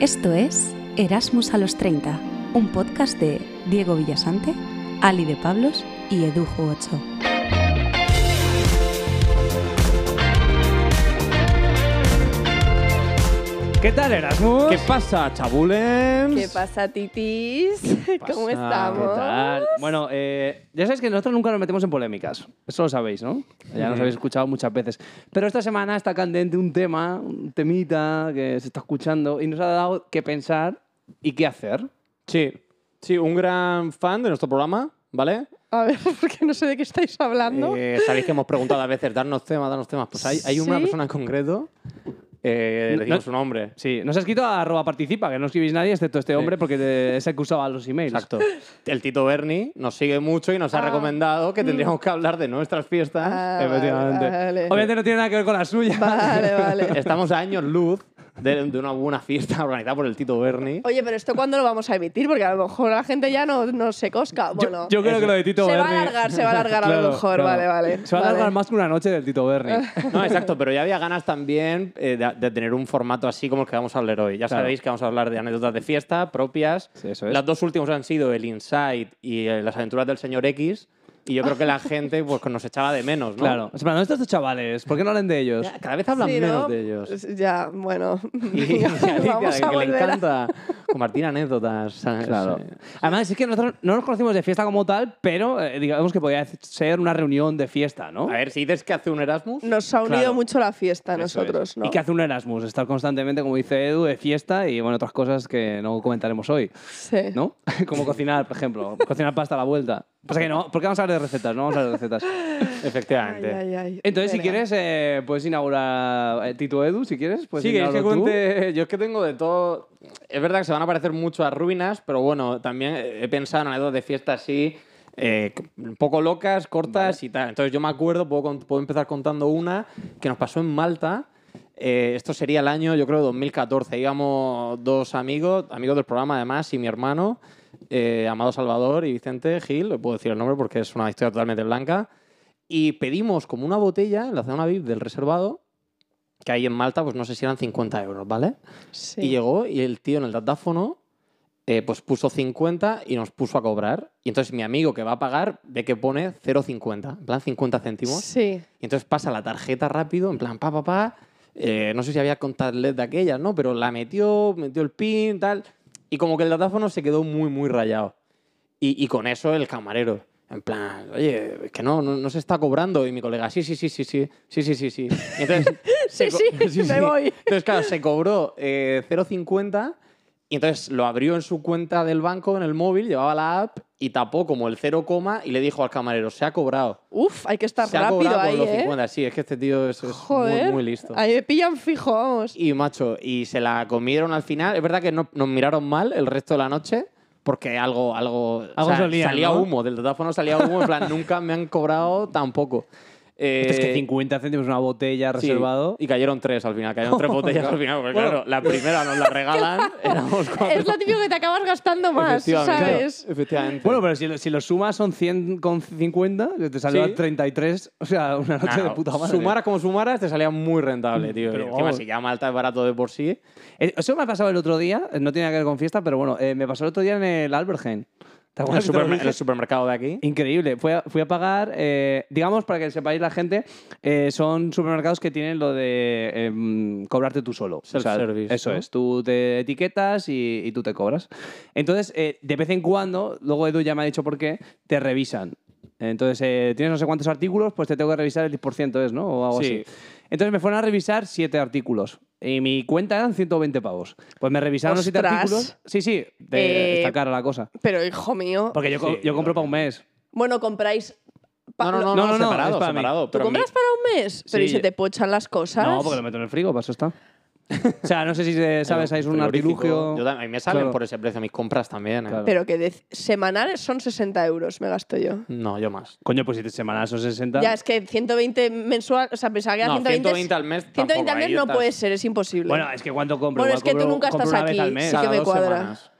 Esto es Erasmus a los 30, un podcast de Diego Villasante, Ali de Pablos y Edujo 8. ¿Qué tal, Erasmus? ¿Qué pasa, chabulens? ¿Qué pasa, titis? ¿Cómo pasa? estamos? ¿Qué tal? Bueno, eh, ya sabéis que nosotros nunca nos metemos en polémicas. Eso lo sabéis, ¿no? Ya nos habéis escuchado muchas veces. Pero esta semana está candente un tema, un temita que se está escuchando y nos ha dado que pensar y qué hacer. Sí, sí, un gran fan de nuestro programa, ¿vale? A ver, porque no sé de qué estáis hablando. Eh, Sabéis que hemos preguntado a veces, darnos temas, darnos temas. Pues hay, hay una ¿Sí? persona en concreto, eh, le digo No- su nombre. Sí, nos ha escrito a arroba participa, que no escribís nadie excepto este hombre porque te- es el que usaba los emails. Exacto. El Tito Berni nos sigue mucho y nos ha Ah. recomendado que tendríamos que hablar de nuestras fiestas. Ah, Efectivamente. vale. Obviamente no tiene nada que ver con la suya. Vale, vale. Estamos a años luz de, de una buena fiesta organizada por el Tito Berni. Oye, pero ¿esto cuándo lo vamos a emitir? Porque a lo mejor la gente ya no, no se cosca. Bueno, yo creo que lo de Tito se va Berni- a alargar, se va a alargar a Claro, lo mejor. claro. Vale, vale. Se va a vale. alargar más que una noche del Tito Berni. No, exacto, pero ya había ganas también eh, de, de tener un formato así como el que vamos a hablar hoy. Ya Claro. sabéis que vamos a hablar de anécdotas de fiesta propias. Sí, eso es. Las dos últimas han sido el Inside y eh, las aventuras del señor X. Y yo creo que la gente pues, nos echaba de menos, ¿no? Claro. Es plan, ¿dónde están estos chavales? ¿Por qué no hablan de ellos? Ya, Cada vez hablan Sí, menos ¿no? de ellos. Ya, bueno. Y, y Alicia, Vamos que, a que le encanta compartir anécdotas. ¿sabes? Claro. Además, es que nosotros no nos conocimos de fiesta como tal, pero eh, digamos que podía ser una reunión de fiesta, ¿no? A ver, si dices que hace un Erasmus, Nos ha unido Claro. mucho la fiesta a Eso es. nosotros, ¿no? Y que hace un Erasmus, estar constantemente, como dice Edu, de fiesta y bueno, otras cosas que no comentaremos hoy, Sí. ¿no? como cocinar, por ejemplo, cocinar pasta a la vuelta. Pasa que no, porque vamos a hablar de recetas, no vamos a de recetas. efectivamente. Ay, ay, ay. Entonces, si Venga. quieres, eh, puedes inaugurar eh, Tito Edu, si quieres. Sí, que inaugurarlo tú. cuente. Yo es que tengo de todo. Es verdad que se van a parecer mucho a ruinas, pero bueno, también he pensado en anécdotas de fiesta así, eh, un poco locas, cortas y tal. Entonces yo me acuerdo, puedo, puedo empezar contando una que nos pasó en Malta. Eh, esto sería el año, yo creo, 2014. Íbamos dos amigos, amigos del programa además, y mi hermano, eh, Amado Salvador y Vicente Gil, le puedo decir el nombre porque es una historia totalmente blanca. Y pedimos como una botella en la zona VIP del reservado, que ahí en Malta, pues no sé si eran 50 euros, ¿vale? Sí. Y llegó y el tío en el datáfono eh, pues puso 50 y nos puso a cobrar. Y entonces mi amigo que va a pagar ve que pone 0,50, en plan 50 céntimos. Sí. Y entonces pasa la tarjeta rápido, en plan pa, pa, pa. Eh, no sé si había contactless de aquellas, ¿no? Pero la metió, metió el pin, tal. Y como que el datáfono se quedó muy, muy rayado. Y, y con eso el camarero. En plan, oye, es que no, no, no se está cobrando. Y mi colega, sí, sí, sí, sí, sí, sí, sí, sí, sí. Entonces, Sí, co- sí, me voy. Entonces, claro, se cobró eh, 0,50 y entonces lo abrió en su cuenta del banco, en el móvil, llevaba la app y tapó como el 0, y le dijo al camarero, se ha cobrado. Uf, hay que estar se ha rápido cobrado ahí, con los ¿eh? 50. Sí, es que este tío es, es Joder. muy, muy listo. Ahí me pillan fijo, vamos. Y macho, y se la comieron al final. Es verdad que no, nos miraron mal el resto de la noche. Porque algo, algo, Algo o sea, salía ¿no? humo, del teléfono salía humo, en plan, nunca me han cobrado tampoco. Eh, Es que 50 céntimos una botella sí, reservado. y cayeron tres al final, cayeron tres botellas al final, porque Bueno. claro, la primera nos la regalan, éramos cuatro. Es lo típico que te acabas gastando más, Efectivamente, ¿sabes? Efectivamente. Bueno, pero si, lo- si lo sumas son 100 con 50, que te salió Sí. a 33, o sea, una noche Nah, de puta madre. Sumaras como sumaras, te salía muy rentable, tío. Pero encima, vamos. si ya Malta es barato de por sí. Eh, Eso me ha pasado el otro día, eh, no tiene que ver con fiesta, pero bueno, eh, me pasó el otro día en el Albergen. ¿Te En el, supermer- supermercado de aquí. Increíble. Fui a, fui a pagar, eh, digamos, para que sepáis la gente, eh, son supermercados que tienen lo de em, cobrarte tú solo. Self-service, Eso ¿no? es, tú te etiquetas y, y tú te cobras. Entonces, eh, de vez en cuando, luego Edu ya me ha dicho por qué, te revisan. Entonces, eh, tienes no sé cuántos artículos, pues te tengo que revisar el 10%, ¿es, no? O algo Sí. así. Entonces me fueron a revisar siete artículos. Y mi cuenta eran 120 pavos. Pues me revisaron los siete ¡Ostras! artículos. Sí, sí, de- Eh, está cara la cosa. Pero, hijo mío. Porque yo, co- Sí, yo compro para un mes. Bueno, compráis. pa- No, no, no, no, no, no, no, separado, es para mí. separado. ¿Tú pero mi- compras para un mes? Pero ¿y Sí. se te pochan las cosas? No, porque lo meto en el frigo, para eso está. O sea, no sé si sabes, hay un artilugio. Yo a mí me salen Claro. por ese precio mis compras también. ¿eh? Claro. Pero que de semanales son 60 euros, me gasto yo. No, yo más. Coño, pues si te semanas son 60. Ya, es que 120 mensual, o sea, pensaba que era No, 120. 120 al mes 120 tampoco, al mes no estás- puede ser, es imposible. Bueno, es que cuánto compro. Bueno, Igual es que tú nunca estás aquí, al mes. sí que Cada me dos cuadra. semanas.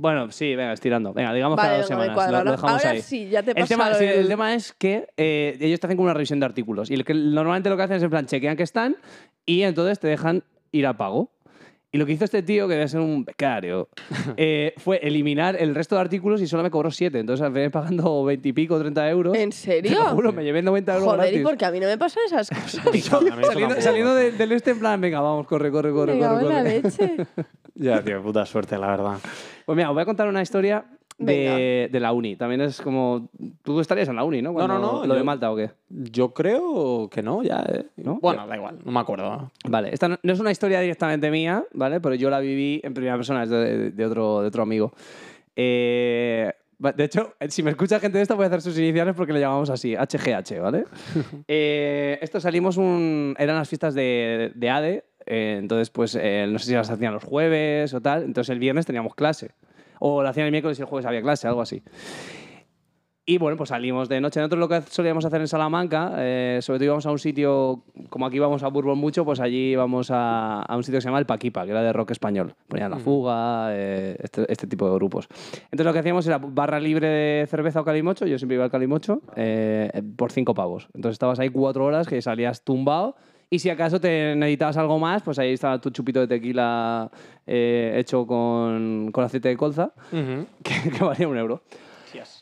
Bueno, sí, venga, estirando. Venga, digamos cada Vale, dos no me semanas. Lo, lo dejamos Ahora ahí. sí, ya te el tema, el tema es que eh, ellos te hacen como una revisión de artículos. Y el que normalmente lo que hacen es en plan, chequean que están y entonces te dejan ir a pago. Y lo que hizo este tío, que debe ser un becario, eh, fue eliminar el resto de artículos y solo me cobró 7. Entonces al final pagando 20 y pico, 30 euros. ¿En Te serio? lo juro, me llevé 90 euros Joder, ¿y gratis. por qué a mí no me pasan esas cosas? Saliendo, saliendo de- del este en plan, venga, vamos, corre, corre, corre, Me corre, en la corre. leche. Ya, tío, puta suerte, la verdad. Pues mira, os voy a contar una historia de, de la uni. También es como... Tú estarías en la uni, ¿no? No, no, Cuando- no, ¿Lo de yo- Malta o qué? Yo creo que no, ya. eh. ¿No? Bueno, da igual, no me acuerdo. Vale, esta no, no es una historia directamente mía, ¿vale? Pero yo la viví en primera persona, es de, de otro, de otro amigo. Eh, de hecho, eh, si me escucha gente de esto, voy a hacer sus iniciales porque le llamamos así, HGH, ¿vale? eh, esto salimos un... Eran las fiestas de, de ADE, eh, entonces pues eh, no sé si las hacían los jueves o tal, entonces el viernes teníamos clase. O la hacían el miércoles y el jueves había clase, algo así. Y bueno, pues salimos de noche. Nosotros lo que solíamos hacer en Salamanca, eh, sobre todo íbamos a un sitio, como aquí vamos a Bourbon mucho, pues allí íbamos a, a un sitio que se llama El Paquipa, que era de rock español. Ponían La Fuga, eh, este, este tipo de grupos. Entonces lo que hacíamos era barra libre de cerveza o calimocho, yo siempre iba al calimocho, eh, por cinco pavos. Entonces estabas ahí cuatro horas que salías tumbado. Y si acaso te necesitabas algo más, pues ahí estaba tu chupito de tequila eh, hecho con, con aceite de colza, que, que valía un euro.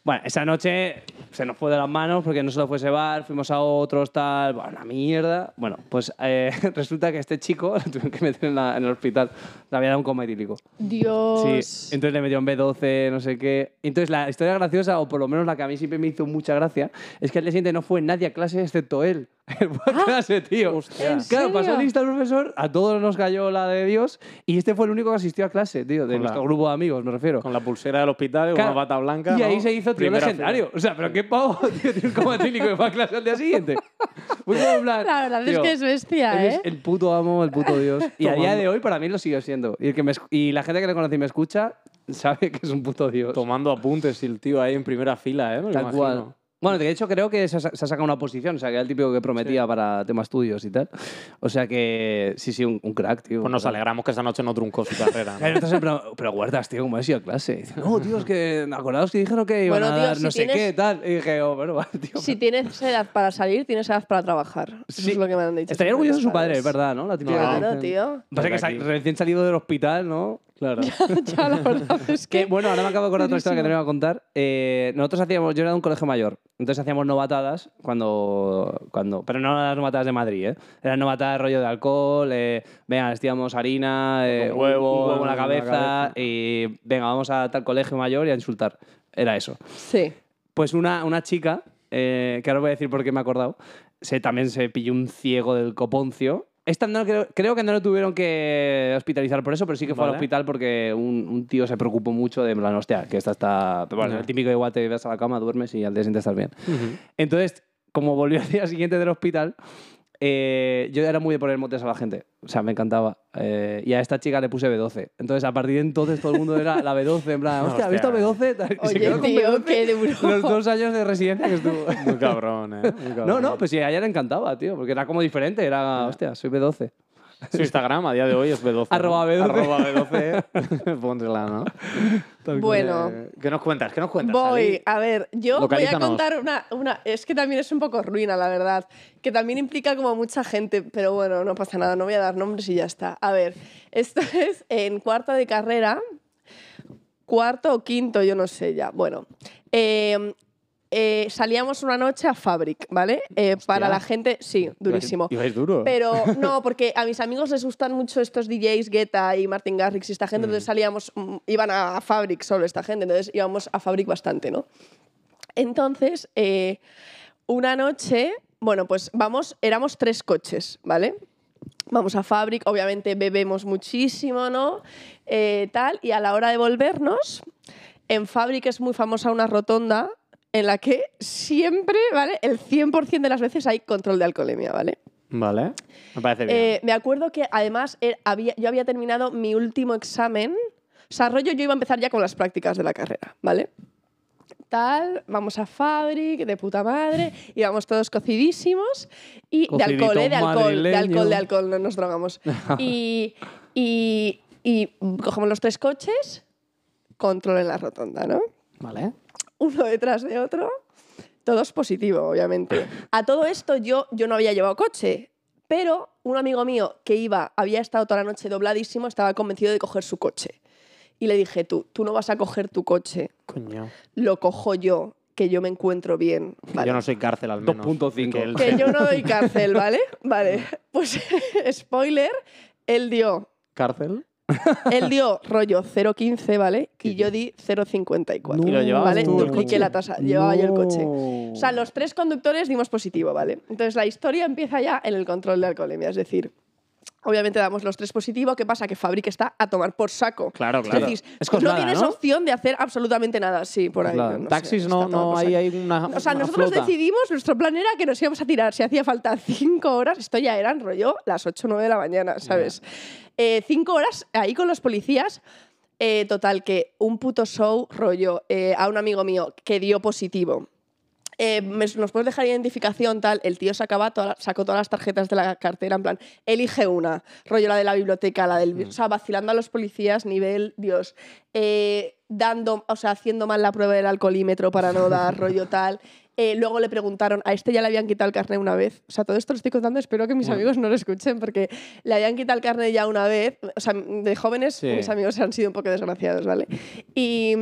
Bueno, esa noche se nos fue de las manos porque no solo fue ese bar, fuimos a otros, tal, bueno, una mierda. Bueno, pues eh, resulta que este chico lo tuvieron que meter en, la- en el hospital. Le había dado un coma etílico. Dios. Sí, entonces le metió en B12, no sé qué. Entonces la historia graciosa, o por lo menos la que a mí siempre me hizo mucha gracia, es que al día siguiente no fue nadie a clase excepto él. Él fue a clase, tío. ¿En Claro, pasó lista el profesor, a todos nos cayó la de Dios, y este fue el único que asistió a clase, tío, de Con la- nuestro grupo de amigos, me refiero. Con la pulsera del hospital Claro, una bata blanca. Y ahí ¿no? se hizo tío Primera legendario. O sea, pero qué pavo, tío, tiene un coma y va a clase al día siguiente. Pues como en plan, La verdad es tío, que es bestia, él ¿eh? es el puto amo, el puto Dios. Y a día de hoy para mí lo sigue siendo. Y, el que me esc- y la gente que le conoce y me escucha sabe que es un puto Dios. Tomando apuntes y el tío ahí en primera fila, ¿eh? Me lo Tal imagino. cual. Bueno, de hecho creo que se ha, se ha sacado una posición, o sea, que era el típico que prometía para temas estudios y tal. O sea que sí, sí, un, un crack, tío. Pues nos alegramos que esa noche no truncó su carrera. ¿no? Entonces, pero, pero guardas, tío, como has ido a clase. No, tío, es que acordaos que dijeron que iban Bueno, a tío, dar si no sé tienes- qué, tal. Y dije, oh, bueno, vale, tío. Si tienes edad para salir, tienes edad para trabajar. Eso Sí. es lo que me han dicho. Estaría orgulloso de su padre, es verdad, ¿no? La típica que Claro, tío. Pasa que recién salido del hospital, ¿no? Claro. ya, la verdad es Que que... bueno, ahora me acabo de acordar otra historia que te iba a contar. Eh, nosotros hacíamos, yo era de un colegio mayor, entonces hacíamos novatadas cuando, cuando pero no las novatadas de Madrid, ¿eh? Eran novatadas rollo de alcohol, eh, venga, vestíamos harina, eh, Un huevo un huevo en la en la cabeza, cabeza. y venga, vamos a tal colegio mayor y a insultar. Era eso. Sí. Pues una, una chica, eh, que ahora voy a decir por qué me he acordado, se, también se pilló un ciego del coponcio. Esta no, creo, creo que no lo tuvieron que hospitalizar por eso, pero sí que fue al Vale. hospital porque un, un tío se preocupó mucho de, plan, hostia, que esta está... Bueno, Ya. el típico igual te vas a la cama, duermes y al día siguiente estás bien. Entonces, como volvió al día siguiente del hospital, eh, yo era muy de poner motes a la gente. O sea, me encantaba. Eh, y a esta chica le puse B12. Entonces, a partir de entonces, todo el mundo era la B12. En plan, hostia, ¿has visto Hostia. B12? Tal, y se Oye, quedó con tío, B12 qué duro. Los dos años de residencia que estuvo. Muy cabrón, ¿eh? Muy No, cabrón. no, pues sí, a ella le encantaba, tío, porque era como diferente. Era, hostia, soy B12. Su Instagram a día de hoy es B12. ¿no? Arroba B12. Arroba B12. Pónsela, ¿no? Bueno, ¿Qué nos cuentas? ¿Qué nos cuentas? voy. Ali? A ver, yo voy a contar una, una... Es que también es un poco ruina, la verdad. Que también implica como mucha gente, pero bueno, no pasa nada, no voy a dar nombres y ya está. A ver, esto es en cuarto de carrera, cuarto o quinto, yo no sé ya. Bueno, eh, eh, salíamos una noche a Fabric, ¿vale? Eh, para la gente, sí, durísimo. Ibais duro. Pero no, porque a mis amigos les gustan mucho estos DJs, Guetta y Martin Garrix y esta gente, entonces salíamos, mm, iban a Fabric solo esta gente, entonces íbamos a Fabric bastante, ¿no? Entonces, eh, una noche, bueno, pues vamos, éramos tres coches, ¿vale? Vamos a Fabric, obviamente bebemos muchísimo, ¿no? Eh, tal, y a la hora de volvernos, en Fabric es muy famosa una rotonda en la que siempre, ¿vale? El 100% de las veces hay control de alcoholemia, ¿vale? Vale. Me parece bien. Eh, me acuerdo que además er- había, yo había terminado mi último examen. O sea, rollo, yo iba a empezar ya con las prácticas de la carrera, ¿vale? Tal, vamos a Fabric, de puta madre, íbamos todos cocidísimos y de alcohol, ¿eh? de alcohol, de alcohol, de alcohol, no nos drogamos. y, y, y cogemos los tres coches, control en la rotonda, ¿no? Vale. Uno detrás de otro, todos positivo, obviamente. A todo esto yo, yo no había llevado coche, Pero un amigo mío que iba, había estado toda la noche dobladísimo, estaba convencido de coger su coche. Y le dije, tú, tú no vas a coger tu coche, Coño. lo cojo yo, que yo me encuentro bien. ¿vale? Yo no soy cárcel al menos. 2.5. Que Que yo no doy cárcel, ¿vale? Vale. Pues, spoiler, él dio, ¿Cárcel? Él dio rollo 0.15, ¿vale? Y yo di 0.54. ¿Y lo llevabas ¿Vale? tú el Dupliqué coche? la tasa, llevaba yo el coche. No. O sea, los tres conductores dimos positivo, ¿vale? Entonces la historia empieza ya en el control de alcoholemia, es decir, obviamente damos los tres positivo, ¿qué pasa? Que Fabric está a tomar por saco. Claro, Es claro. decir, Es no Coslada, tienes ¿no? opción de hacer absolutamente nada, sí, por ahí. No sé, Taxis no, no por hay, saco. hay una. O sea, una nosotros flota. decidimos, nuestro plan era que nos íbamos a tirar, si hacía falta cinco horas, esto ya eran rollo las 8 o 9 de la mañana, ¿sabes? Eh, cinco horas ahí con los policías. eh, total, que un puto show rollo eh, a un amigo mío que dio positivo. Eh, ¿Nos puedes dejar identificación tal? El tío sacaba toda- sacó todas las tarjetas de la cartera, en plan, elige una, rollo la de la biblioteca, la del... O sea, vacilando a los policías, nivel, Dios. Eh, dando, o sea, haciendo mal la prueba del alcoholímetro para no dar rollo tal. Eh, luego le preguntaron, a este ya le habían quitado el carnet una vez. O sea, todo esto lo estoy contando, espero que mis amigos no lo escuchen, porque le habían quitado el carnet ya una vez. O sea, de jóvenes, Sí. mis amigos han sido un poco desgraciados, ¿vale? Y,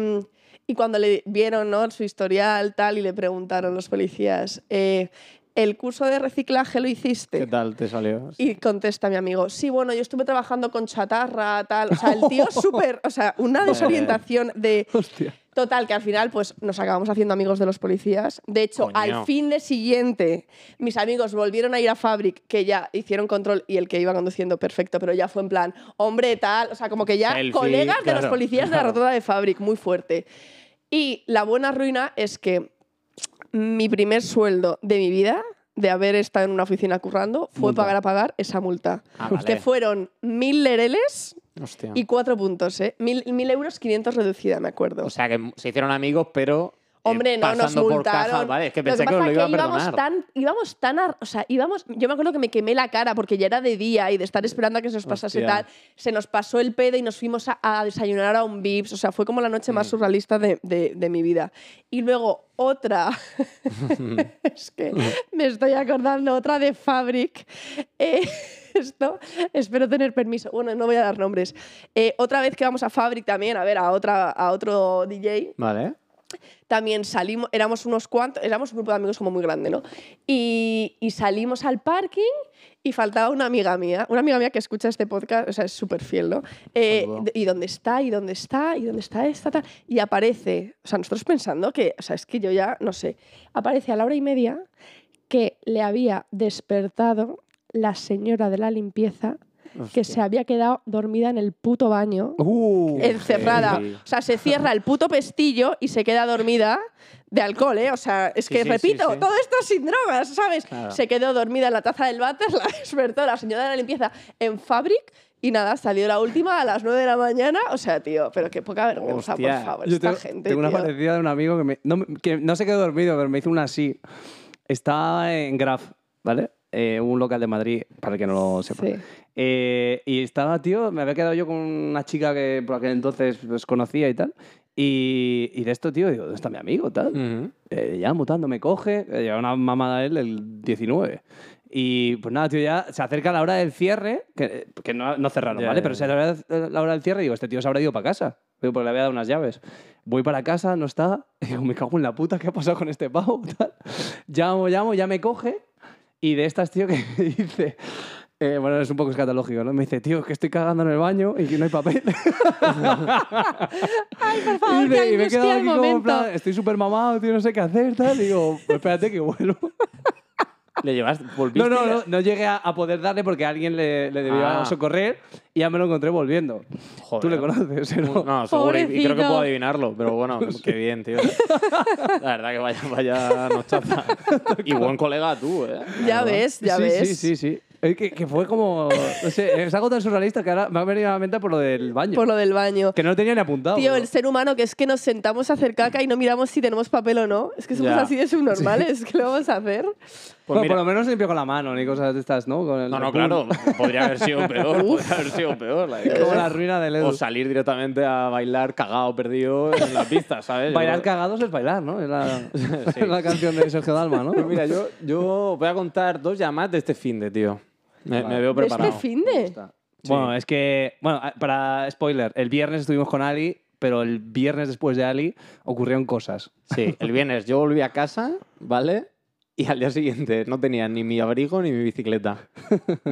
y cuando le vieron ¿no? su historial tal y le preguntaron los policías, eh, ¿el curso de reciclaje lo hiciste? ¿Qué tal te salió? Y contesta mi amigo, sí, bueno, yo estuve trabajando con chatarra, tal. O sea, el tío súper, o sea, una desorientación de... Hostia. Total, que al final pues nos acabamos haciendo amigos de los policías. De hecho, Coño. al fin de siguiente, mis amigos volvieron a ir a Fabric, que ya hicieron control y el que iba conduciendo perfecto, pero ya fue en plan, hombre, tal, o sea, como que ya Selfie, colegas de los claro, policías de la rotonda de Fabric, muy fuerte. Y la buena ruina es que mi primer sueldo de mi vida, de haber estado en una oficina currando, fue Multa. pagar a pagar esa multa. Ah, vale. Que fueron mil lereles Hostia. y cuatro puntos, ¿eh? Mil, mil euros, 500 reducida, me acuerdo. O sea, que se hicieron amigos, pero. Eh, Hombre, no, nos pasando por multaron. cajas, Vale, es que Lo pensé que, os lo iba a que íbamos tan, íbamos tan, ar- o sea, íbamos, yo me acuerdo que me quemé la cara porque ya era de día y de estar esperando a que se nos pasase Hostia. tal, se nos pasó el pedo y nos fuimos a, a desayunar a un Vips, o sea, fue como la noche Mm. más surrealista de, de- de mi vida. Y luego otra, es que me estoy acordando, otra de Fabric. Eh, esto, espero tener permiso. Bueno, no voy a dar nombres. Eh, otra vez que vamos a Fabric también, a ver, a, otra, a otro DJ, Vale. También salimos, éramos unos cuantos, éramos un grupo de amigos como muy grande, ¿no? Y, y salimos al parking y faltaba una amiga mía, una amiga mía que escucha este podcast, o sea, es súper fiel, ¿no? Eh, ¿Y dónde está? ¿Y dónde está? ¿Y dónde está esta? Tal? Y aparece, o sea, nosotros pensando que, o sea, es que yo ya, no sé, aparece a la hora y media que le había despertado la señora de la limpieza que se había quedado dormida en el puto baño Uh, encerrada. O sea, se cierra el puto pestillo y se queda dormida de alcohol, ¿eh? O sea, es que sí, repito, sí, sí. todo esto sin drogas, ¿sabes? Claro. Se quedó dormida en la taza del váter, la despertó la señora de la limpieza en Fabric y nada, salió la última a las 9 de la mañana. O sea, tío, pero qué poca vergüenza, Hostia. por favor, Yo esta tengo, gente. tengo una parecida de un amigo que, me- no, que no se quedó dormido, pero me hizo una así. Estaba en Graf, ¿vale? Eh, un local de Madrid, para el que no lo sepa. Sí. Eh, y estaba, tío, me había quedado yo con una chica que por aquel entonces pues, conocía y tal. Y, y de esto, tío, digo, ¿dónde está mi amigo? Tal. Ujú. Eh, ya mutando, me coge, lleva una mamada a él el 19. Y pues nada, tío, ya se acerca la hora del cierre, que, que no, no cerraron, Ya, ¿vale? ya, Pero se la, la hora del cierre y digo, este tío se habrá ido para casa. Digo, porque le había dado unas llaves. Voy para casa, no está. Y digo, me cago en la puta, ¿qué ha pasado con este pavo? Tal. Llamo, llamo, ya me coge. Y de estas, tío, que dice... eh, bueno, es un poco escatológico, ¿no? Me dice, tío, que estoy cagando en el baño y que no hay papel. Ay, por favor, y, que me, y me he quedado el aquí como en momento. plan, estoy súper mamado, tío, no sé qué hacer, tal. Y digo, pues espérate que vuelvo. ¿Le llevaste? ¿Volviste? No, no, no, no llegué a, a poder darle porque alguien le, le debía Ah. socorrer y ya me lo encontré volviendo. Joder. Tú le conoces, ¿no? No, seguro, y- y creo que Pobrecito. puedo adivinarlo, pero bueno, qué bien, tío. La verdad que vaya, vaya nochaza. Y buen colega tú, ¿eh? Ya ves, ya sí, ves. Sí, sí, sí. Es que, que fue como. No sé, es algo tan surrealista que ahora me ha venido a la mente por lo del baño. Por lo del baño. Que no lo tenía ni apuntado. Tío, ¿no? el ser humano que es que nos sentamos a hacer caca y no miramos si tenemos papel o no. Es que somos Ya. así de subnormales. ¿Qué lo vamos a hacer? Pues Bueno, mira- por lo menos limpio con la mano, ni cosas de estas, ¿no? Con el- No, no, claro. Podría haber sido peor. podría haber sido peor. la. Como la ruina del Edu. O salir directamente a bailar cagado, perdido en la pista, ¿sabes? Yo- Bailar cagados es bailar, ¿no? Es la, Sí. es la canción de Sergio Dalma, ¿no? Pues mira, yo, yo voy a contar dos llamadas de este fin de, tío. Me, me Vale. veo ¿De preparado. este fin de? Bueno, es que, bueno, para spoiler, el viernes estuvimos con Ali, pero el viernes después de Ali ocurrieron cosas. Sí, el viernes yo volví a casa, ¿vale? Y al día siguiente no tenía ni mi abrigo ni mi bicicleta.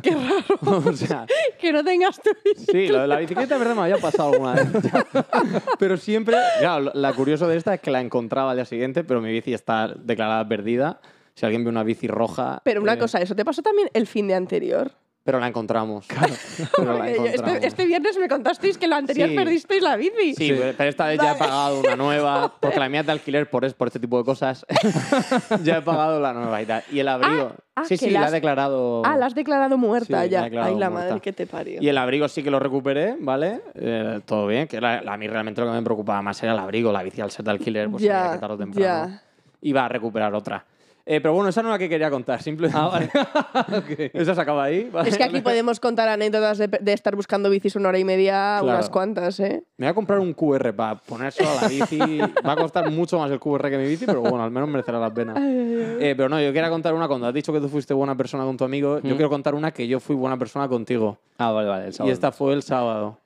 Qué raro o sea, que no tengas tu sí, lo de la bicicleta, verdad, me había pasado alguna vez. Pero siempre, claro, la curioso de esta es que la encontraba al día siguiente, pero mi bici está declarada perdida. Si alguien ve una bici roja. Pero una eh, cosa, ¿eso te pasó también el fin de anterior? Pero la encontramos. Pero la yo- encontramos. este, este viernes me contasteis que lo anterior Sí. perdisteis la bici. Sí, pero esta vez ya he pagado una nueva, porque la mía es de alquiler por, es- por este tipo de cosas. ya he pagado la nueva y tal. Y el abrigo. ah, sí, que sí, la la has- he declarado. Ah, la has declarado muerta Sí, la ya. declarado Ay, la muerta. madre que te parió. Y el abrigo sí que lo recuperé, ¿vale? Eh, todo bien, que la- a mí realmente lo que me preocupaba más era el abrigo, la bici al ser de alquiler, pues Ya, sabía que tarde o temprano ya. iba a recuperar otra. Eh, pero bueno, esa no es la que quería contar, simplemente. Ah, vale. Esa se acaba ahí. ¿vale? Es que aquí podemos contar anécdotas de, de estar buscando bicis una hora y media, Claro. unas cuantas, ¿eh? Me voy a comprar un QR para ponérselo a la bici. Va a costar mucho más el QR que mi bici, pero bueno, al menos merecerá la pena. Eh, pero no, yo quería contar una cuando has dicho que tú fuiste buena persona con tu amigo. Yo quiero contar una que yo fui buena persona contigo. Ah, vale, vale. el Y esta fue el sábado.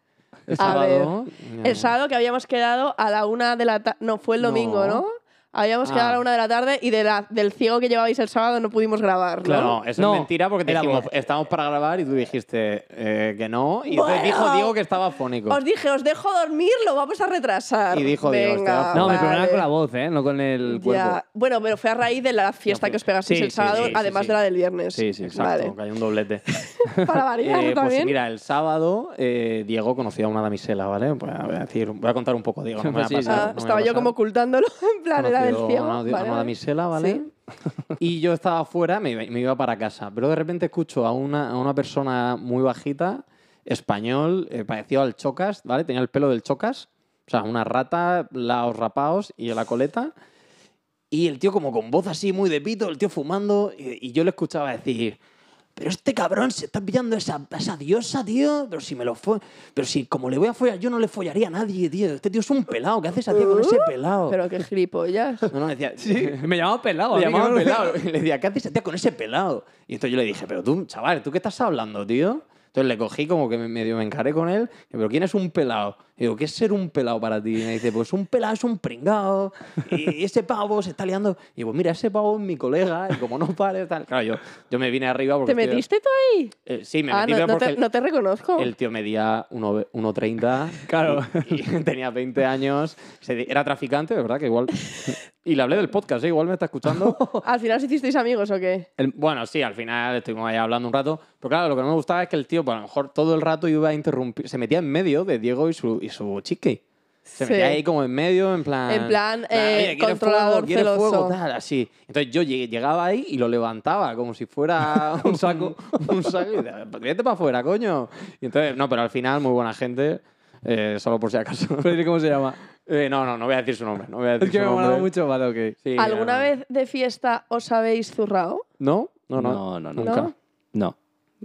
El A sábado. El sábado que habíamos quedado a la una de la tarde. No, fue el domingo, No. ¿no? Habíamos quedado a Ah. la una de la tarde y de la, del ciego que llevabais el sábado no pudimos grabar, ¿no? Claro, no, eso No, es mentira porque te era dijimos, voz. estamos para grabar y tú dijiste eh, que no. Y dijo Diego que estaba fónico. Os dije, os dejo dormir, lo vamos a retrasar. Y dijo Diego, Venga, este No, mi problema era con la voz, ¿eh? No con el cuerpo. Ya. Bueno, pero fue a raíz de la fiesta que os pegasteis Sí, el sábado, sí, sí, además sí. de la del viernes. Sí, sí, Exacto, Vale. que hay un doblete. Para variar Eh, pues también. mira, el sábado eh, Diego conoció a una damisela, ¿vale? Pues voy a decir, voy a contar un poco, Diego. No me va a pasar, Ah, no me va estaba yo como ocultándolo, en plan, era del ciego. una, Vale, una vale. damisela, ¿vale? Sí. Y yo estaba afuera, me, iba- me iba para casa, pero de repente escucho a una, a una persona muy bajita, español, eh, parecido al Chocas, ¿vale? Tenía el pelo del Chocas, o sea, una rata, laos rapados y la coleta. Y el tío como con voz así muy de pito, el tío fumando, y, y yo le escuchaba decir, pero este cabrón se está pillando esa, esa diosa, tío, pero si me lo fue, pero si como le voy a follar, yo no le follaría a nadie, tío, este tío es un pelado, ¿qué haces, tío, con ese pelado? Uh, Pero qué gilipollas. No, no, decía, Sí, me llamaba pelado. a que no- pelado. Y le decía, ¿qué haces tío, con ese pelado? Y entonces yo le dije, pero tú, chaval, ¿tú qué estás hablando, tío? Entonces le cogí como que me- medio me encaré con él. Pero ¿quién es un pelado? Y digo, ¿qué es ser un pelado para ti? Y me dice, pues un pelado es un pringao. Y ese pavo se está liando. Y digo, mira, ese pavo es mi colega. Y como no pares, tal. Claro, yo, yo me vine arriba porque... ¿Te estoy- metiste tú ahí? Eh, sí, me ah, metí no, no te, el- no te reconozco. el tío medía 1 1,30. Claro. Y, y tenía 20 años. Era traficante, de verdad, que igual. Y le hablé del podcast, ¿eh? igual me está escuchando. ¿Al final os hicisteis amigos o qué? El- bueno, sí, al final estuvimos ahí hablando un rato. Pero claro, lo que no me gustaba es que el tío, pues, a lo mejor todo el rato iba a interrumpir. Se metía en medio de Diego y su, y su chique. Se Sí. metía ahí como en medio, en plan. En plan, eh, "Oye, ¿quieres controlador fuego? ¿Quieres celoso". fuego? Tal, así. Entonces yo llegaba ahí y lo levantaba como si fuera un saco. un saco y decía, "Pues vete para afuera, coño. Y entonces, no, pero al final, muy buena gente. eh, solo por si acaso. ¿Cómo se llama? Eh, no, no, no voy a decir su nombre. No voy a decir Es que su me molado mucho. Vale, ok. Sí, ¿Alguna no. vez de fiesta os habéis zurrado? ¿No? No, no. No, no, no. Nunca. ¿No? No.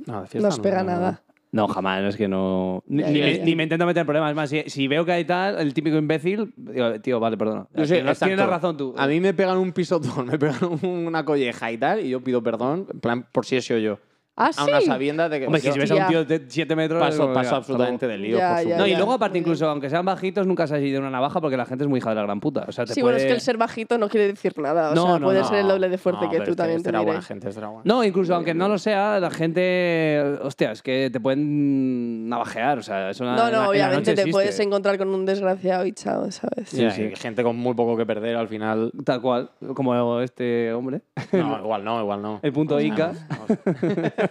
No, de fiesta No os pega no. nada. No, jamás, es que no. Ni, me, ni me intento meter problemas. Es más, si, si veo que hay tal, el típico imbécil, digo, tío, vale, perdona. Yo sé, tienes, tienes exacto. la razón tú. A mí me pegan un pisotón, me pegan una colleja y tal, y yo pido perdón, en plan, por si he sido yo. ¿Ah, A una sí? sabienda de que Hombre, que si ves a un tío de 7 metros. paso, absolutamente hasta de lío, Ya, por ya, supuesto. luego. No, y luego, aparte, incluso aunque sean bajitos, nunca se ha ido de una navaja porque la gente es muy hija de la gran puta. O sea, te Sí, bueno, es que el ser bajito no quiere decir nada. O No, sea, no, puede no. ser el doble de fuerte No, que tú este- también este te era diré. buena gente, este era buena. No, incluso aunque no lo sea, la gente. Hostia, es que te pueden navajear. O sea, No, la- en no, la obviamente te puedes encontrar con un desgraciado y chao, ¿sabes? Sí, sí. gente con muy poco que perder al final. Tal cual, como este hombre. No, igual no, igual no. El punto Ica.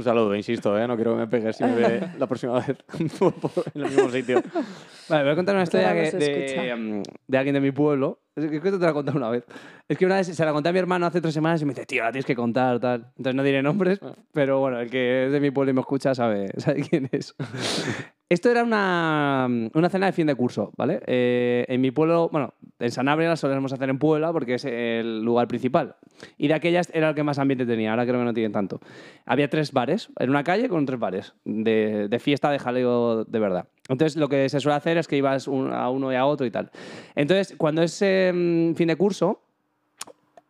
Un saludo, insisto, ¿eh? no quiero que me pegues si me ve la próxima vez en el mismo sitio. Vale, voy a contar una historia que- de, mm, de alguien de mi pueblo. Es que que te la he contado una vez. Es que una vez se la conté a mi hermano hace tres semanas y me dice, tío, la tienes que contar, tal. Entonces no diré nombres, Ah. pero bueno, el que es de mi pueblo y me escucha sabe, sabe quién es. Esto era una, una cena de fin de curso, ¿vale? Eh, en mi pueblo, bueno, en Sanabria la solemos hacer en Puebla porque es el lugar principal. Y de aquellas era el que más ambiente tenía, ahora creo que no tienen tanto. Había tres bares, en una calle con tres bares, de, de fiesta, de jaleo de verdad. Entonces lo que se suele hacer es que ibas a uno y a otro y tal. Entonces, cuando es eh, fin de curso,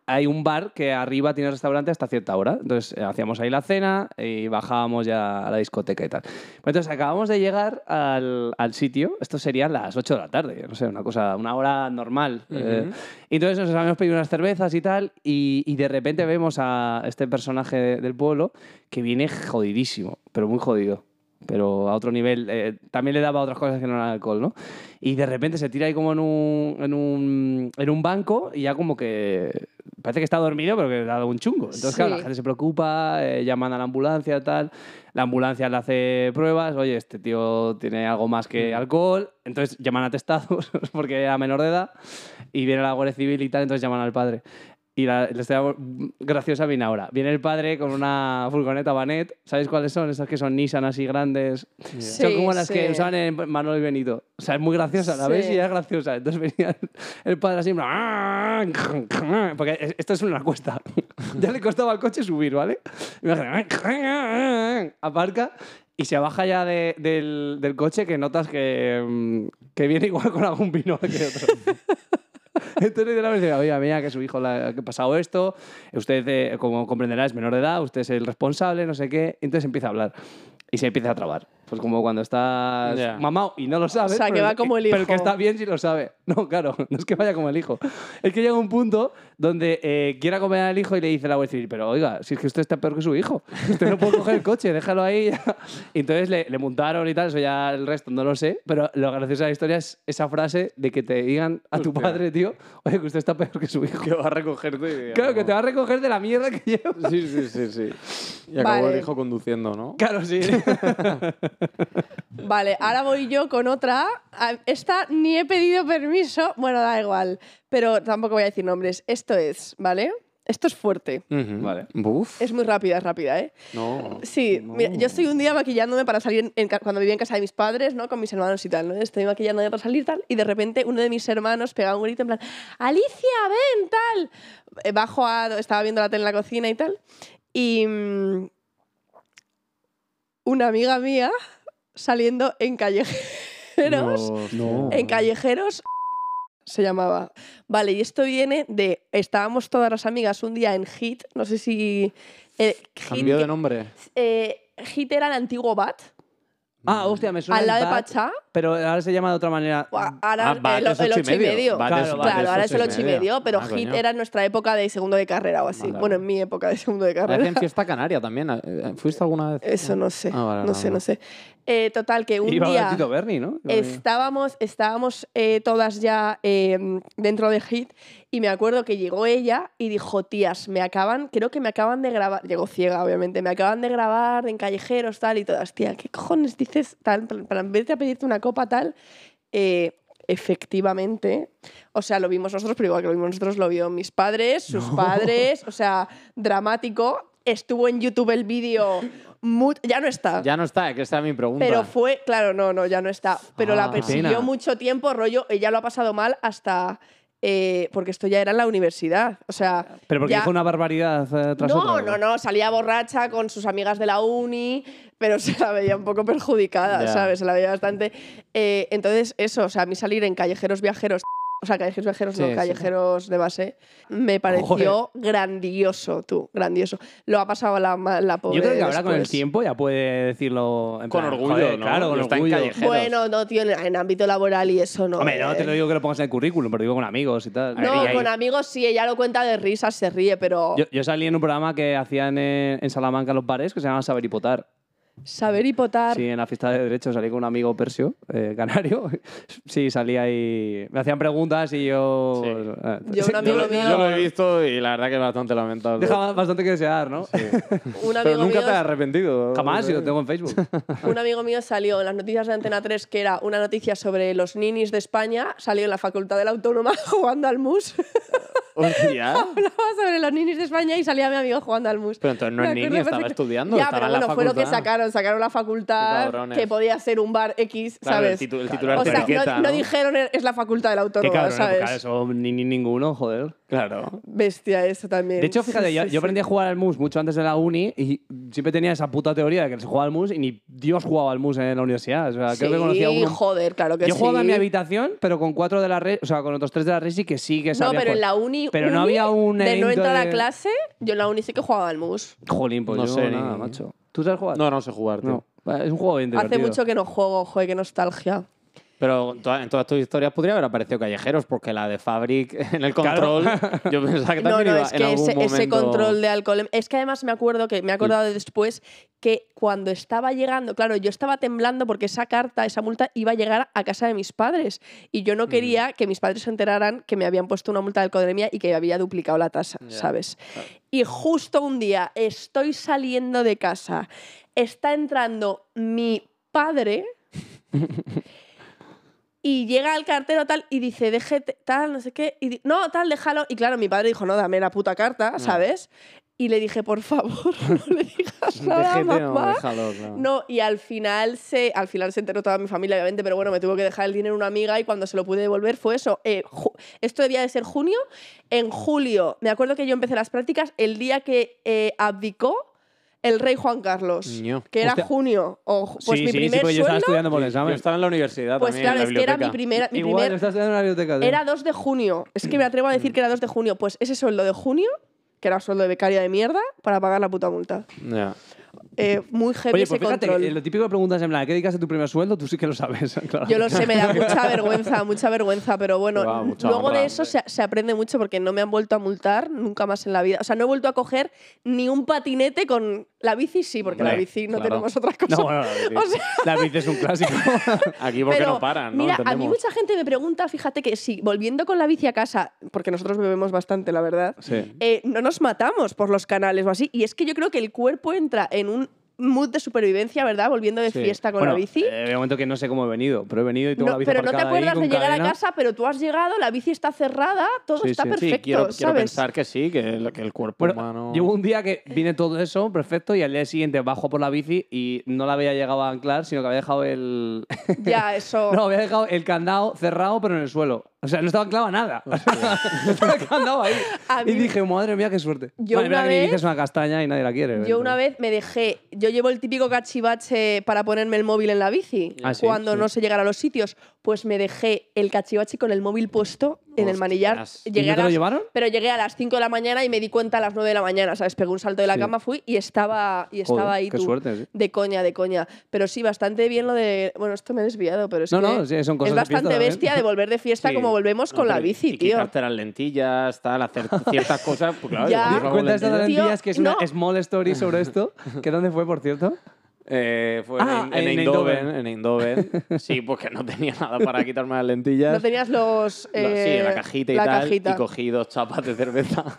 hay un bar que arriba tiene restaurante hasta cierta hora. Entonces eh, hacíamos ahí la cena y bajábamos ya a la discoteca y tal. Pues entonces acabamos de llegar al, al sitio. Esto serían las 8 de la tarde, no sé, una cosa, una hora normal. Eh, y entonces nos habíamos pedido unas cervezas y tal. Y, y de repente vemos a este personaje de- del pueblo que viene jodidísimo, pero muy jodido. Pero a otro nivel, eh, también le daba otras cosas que no eran alcohol, ¿no? Y de repente se tira ahí como en un, en un, en un banco y ya como que parece que está dormido, pero que le ha dado un chungo. Entonces, claro, la Sí. gente se preocupa, eh, llaman a la ambulancia y tal. La ambulancia le hace pruebas, oye, este tío tiene algo más que alcohol. Entonces llaman a testados porque era menor de edad y viene la Guardia Civil y tal, entonces llaman al padre. Y la, la historia graciosa viene ahora. Viene el padre con una furgoneta Banet. ¿Sabéis cuáles son? Esas que son Nissan así grandes. son Sí, como las que sí. usaban en Manolo y Benito. O sea, es muy graciosa. La Sí. ves y es graciosa. Entonces venía el, padre así. plan, Porque es- esto es una cuesta. ya le costaba al coche subir, ¿vale? Y me hace, Aparca. Y se baja ya de- del, del coche que notas que, mm, que viene igual con algún vino que otro. Entonces literalmente dice, oiga, mira que su hijo le ha pasado esto, usted, eh, como comprenderá, es menor de edad, usted es el responsable, no sé qué. Entonces empieza a hablar y se empieza a trabar. Pues como cuando estás Ya. mamado y no lo sabes. O sea, que pero va como el Pero el que hijo. está bien sí lo sabe. No, claro, no es que vaya como el hijo. Es que llega un punto donde eh, quiere acompañar al hijo y le dice la Guardia Civil, pero oiga, si es que usted está peor que su hijo. Usted no puede coger el coche, déjalo ahí. Y entonces le, le montaron y tal, eso ya el resto no lo sé. Pero lo gracioso de la historia es esa frase de que te digan a tu Hostia. padre, tío, oye, que usted está peor que su hijo. Que va a recogerte. Claro, que te va a recoger de la mierda que lleva. Sí, sí, sí, sí. Y acabó Vale. el hijo conduciendo, ¿no? Claro, sí. Vale, ahora voy yo con otra. Esta ni he pedido permiso. Bueno, da igual. Pero tampoco voy a decir nombres. Esto es, ¿vale? Esto es fuerte. Vale. Buf. Es muy rápida, es rápida, ¿eh? No. Sí, no. mira, yo estoy un día maquillándome para salir en- cuando vivía en casa de mis padres, ¿no? Con mis hermanos y tal, ¿no? Estoy maquillándome para salir tal y de repente uno de mis hermanos pega un grito en plan, Alicia, ven, tal. Eh, Bajo a... Estaba viendo la tele en la cocina y tal. Y mm, una amiga mía saliendo en callejeros... No. En callejeros se llamaba. Vale, y esto viene de. Estábamos todas las amigas un día en Hit. No sé si. eh, Hit, Cambió de nombre. eh, Hit era el antiguo BAT. Ah, hostia, me suena Al el lado de Bat, Pachá. Pero ahora se llama de otra manera. Ahora Ah, Bat el, es el ocho y ocho y medio. medio. Bat Claro, es- Bat ahora es el ocho ocho y medio, pero Ah, Hit coño. era en nuestra época de segundo de carrera o así. Vale. Bueno, en mi época de segundo de Hacen carrera. fiesta canaria también. eh, ¿Fuiste alguna vez? Eso no sé. Ah, vale, no sé, no. no sé. Eh, total, que un Iba día. Tito Berni, ¿no? Estábamos, estábamos eh, todas ya eh, dentro de Hit y me acuerdo que llegó ella y dijo, tías, me acaban, creo que me acaban de grabar, llegó ciega obviamente, me acaban de grabar en callejeros tal y todas, tía, ¿qué cojones dices tal? Para, en vez de pedirte una copa tal, eh, efectivamente, o sea, lo vimos nosotros, pero igual que lo vimos nosotros, lo vio mis padres, sus padres, o sea, dramático. Estuvo en YouTube el vídeo, ya no está. Ya no está, que esa es mi pregunta. Pero fue, claro, no, no, ya no está. Pero Ah, la qué persiguió mucho tiempo, rollo, ella lo ha pasado mal hasta. Eh, porque esto ya era en la universidad. O sea. Pero porque ya- una barbaridad eh, tras no, otra. no, no, salía borracha con sus amigas de la uni, pero se la veía un poco perjudicada. ¿sabes? Se la veía bastante. Eh, entonces, eso, o sea, a mí salir en callejeros viajeros, o sea, callejeros viajeros, Sí, no, sí. callejeros de base, me pareció grandioso, tú, grandioso. Lo ha pasado la, la pobre. Yo creo que ahora con el después. tiempo ya puede decirlo en Con plan, orgullo, joder, ¿no? Claro, con Está en orgullo. callejeros. Bueno, no, tío, en, en ámbito laboral y eso no. Hombre, no te eh. lo digo que lo pongas en el currículum, pero digo con amigos y tal. No, ahí- con amigos sí, ella lo cuenta de risas, se ríe, pero Yo, yo salí en un programa que hacían en, en Salamanca en los bares que se llama Saber y Potar. Saber hipotar. Sí, en la fiesta de derecho salí con un amigo persio, eh, canario. Sí, salí ahí. Me hacían preguntas y yo. Sí. eh, Yo, un amigo Yo, mío, yo lo he visto y la verdad que es bastante lamentable. Dejaba bastante que desear, ¿no? un Pero amigo nunca mío, te has arrepentido. Jamás, y lo tengo en Facebook. un amigo mío salió en las noticias de Antena 3, que era una noticia sobre los ninis de España, salió en la Facultad de la Autónoma jugando al mus. Hostia. Hablaba sobre los ninis de España y salía mi amigo jugando al mus. Pero entonces no es nini, estaba estudiando, Ya, estaba pero en la bueno, fue lo que sacaron. Sacaron la facultad, que podía ser un bar X, Claro, el ¿sabes? titu- el titular o te sea, no, no ¿no? dijeron es la Facultad de la Autónoma, cabrón, ¿sabes? eso ni, ni ninguno, joder. Claro. Bestia eso también. De hecho, fíjate, Sí, yo, sí, yo sí. aprendí a jugar al mus mucho antes de la uni y siempre tenía esa puta teoría de que se jugaba al mus y ni Dios jugaba al mus en la universidad. O sea, creo que conocía a uno. joder, claro que Yo sí. jugaba en mi habitación, pero con cuatro de la red, o sea, con otros tres de la red sí que sí que No, sabía pero en la uni Pero no había un De no evento entrar a de- clase, yo en la uni sí que jugaba al mus. Jolín, pues No yo sé nada, ni- macho. ¿Tú sabes jugar? No, no sé jugar, tío. No. Es un juego bien divertido. Hace mucho que no juego, joder, qué nostalgia. Pero en toda- en todas tus historias podría haber aparecido Callejeros, porque la de Fabric en el control, yo pensaba que No, también no, iba es en que algún ese, ese momento- control de alcohol. Es que además me acuerdo que me he acordado de después que cuando estaba llegando, claro, yo estaba temblando porque esa carta, esa multa iba a llegar a casa de mis padres. Y yo no quería que mis padres se enteraran que me habían puesto una multa de alcoholemia y que había duplicado la tasa, Ya, ¿sabes? Y justo un día estoy saliendo de casa, está entrando mi padre. Y llega el cartero tal y dice, déjete, tal, no sé qué. Y no, tal, déjalo. Y claro, mi padre dijo, no, dame la puta carta, ¿sabes? Y le dije, por favor, no le digas nada, no, mamá. déjalo, claro. No, y al final se, al final se enteró toda mi familia, obviamente, pero bueno, me tuvo que dejar el dinero una amiga y cuando se lo pude devolver fue eso. Eh, esto debía de ser junio. En julio, me acuerdo que yo empecé las prácticas el día que eh, abdicó el rey Juan Carlos, Ño. que era Hostia. junio. O, pues sí, mi sí, primer sí, porque yo estaba sueldo, estudiando por el Yo examen. estaba en la universidad pues también, claro, en la es que era mi biblioteca. primera, mi Igual, primer, estás estudiando en la biblioteca. tío. era 2 de junio. Es que me atrevo a decir que era 2 de junio. Pues ese sueldo de junio, que era sueldo de becaria de mierda, para pagar la puta multa. Ya. Eh, muy heavy Oye, ese pues fíjate, control. que lo típico que preguntas en plan, ¿qué dedicaste tu primer sueldo? Tú sí que lo sabes, claro. Yo lo sé, me da mucha vergüenza, mucha vergüenza, pero bueno, Guau, mucha luego honra, de eso se, se aprende mucho porque no me han vuelto a multar nunca más en la vida. O sea, no he vuelto a coger ni un patinete con la bici, sí, porque la bici no claro. tenemos otras cosas. No, bueno, la bici, O sea- la bici es un clásico. Aquí porque Pero, no paran, ¿no? Mira, a mí mucha gente me pregunta, fíjate que si volviendo con la bici a casa, porque nosotros bebemos bastante, la verdad, Sí. eh, no nos matamos por los canales o así. Y es que yo creo que el cuerpo entra en un mood de supervivencia, ¿verdad? Volviendo de Sí. fiesta con Bueno, la bici. eh, de momento que no sé cómo he venido, pero he venido y tengo No, la bici pero no te acuerdas de llegar cadena. a casa, pero tú has llegado, la bici está cerrada, todo Sí, está sí. Perfecto, quiero, quiero ¿sabes? pensar que sí, que el, que el cuerpo Bueno, humano... llegó un día que vine todo eso, perfecto, y al día siguiente bajo por la bici y no la había llegado a anclar, sino que había dejado el... Ya, eso. no, había dejado el candado cerrado, pero en el suelo. O sea, no estaba anclado a nada. estaba candado ahí. A Y mí- dije, madre mía, qué suerte. Yo Vale, una verdad que mi bici vez- es una castaña y nadie la quiere. Yo una entonces. vez me dejé, yo llevo el típico cachivache para ponerme el móvil en la bici Ah, cuando sí. no sé llegar a los sitios, pues me dejé el cachivache con el móvil puesto en el manillar. Hostias. ¿Y Llegué no a te lo las- llevaron? Pero llegué a las 5 de la mañana y me di cuenta a las 9 de la mañana, ¿sabes? Pegué un salto de la Sí. cama, fui y estaba, y estaba Joder, ahí qué tú. suerte, sí. De coña, de coña. Pero sí, bastante bien lo de... Bueno, esto me he desviado, pero es No, que no, sí, son cosas es de fiesta bastante también. bestia de volver de fiesta Sí. como volvemos No, con la pero bici, y tío. quitarte las lentillas, tal, hacer ciertas cosas, pues claro, Ya. llevamos las Cuenta esta de las lentillas. Tío, lentillas, que es una no. small story sobre esto. ¿Que dónde fue, por cierto? Eh, fue Ah, en, en en Eindhoven, Eindhoven. en Eindhoven. Sí, porque no tenía nada para quitarme las lentillas. No tenías los... La- sí, eh, la cajita y la tal. cajita. Y cogí dos chapas de cerveza.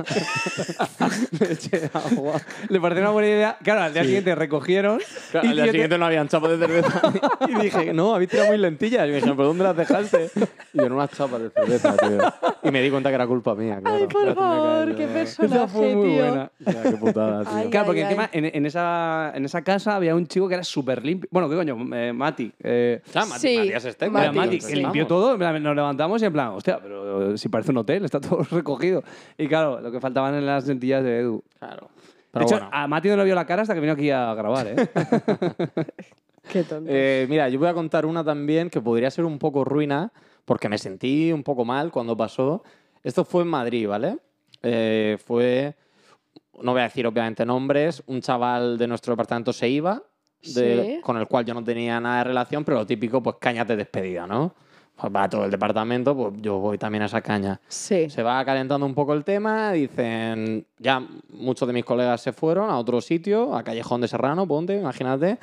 Agua. Le pareció una buena idea. Claro, al día siguiente recogieron. Claro, y al día te- siguiente no habían chapas de cerveza. y dije, no, habéis tirado muy lentillas. Y me dijeron, ¿pero dónde las dejaste? Y yo, en unas chapas de cerveza, tío. Y me di cuenta que era culpa mía. Claro. Ay, por favor, caí, qué yo, personaje, Esa fue muy tío. buena. Ya, qué putada, tío. Ay, Claro, porque ay, encima en, en esa, en esa casa había un chico que era súper limpio. Bueno, ¿qué coño? Eh, Mati. Eh, Ah, Mati- Sí, Matías Mati. era Mati, que limpió todo. Nos levantamos y en plan, hostia, pero si parece un hotel, está todo recogido. Y claro, lo que faltaban en las lentillas de Edu. Claro. De Pero hecho, bueno. a Mati no le vio la cara hasta que vino aquí a grabar, ¿eh? Qué tonto. Eh, mira, yo voy a contar una también que podría ser un poco ruina, porque me sentí un poco mal cuando pasó. Esto fue en Madrid, ¿vale? Eh, fue, no voy a decir obviamente nombres, un chaval de nuestro departamento se iba, de- Sí. con el cual yo no tenía nada de relación, pero lo típico, pues cañas de despedida, ¿no? Pues va todo el departamento, pues yo voy también a esa caña. Sí. Se va calentando un poco el tema, dicen, ya muchos de mis colegas se fueron a otro sitio, a Callejón de Serrano, ponte, imagínate,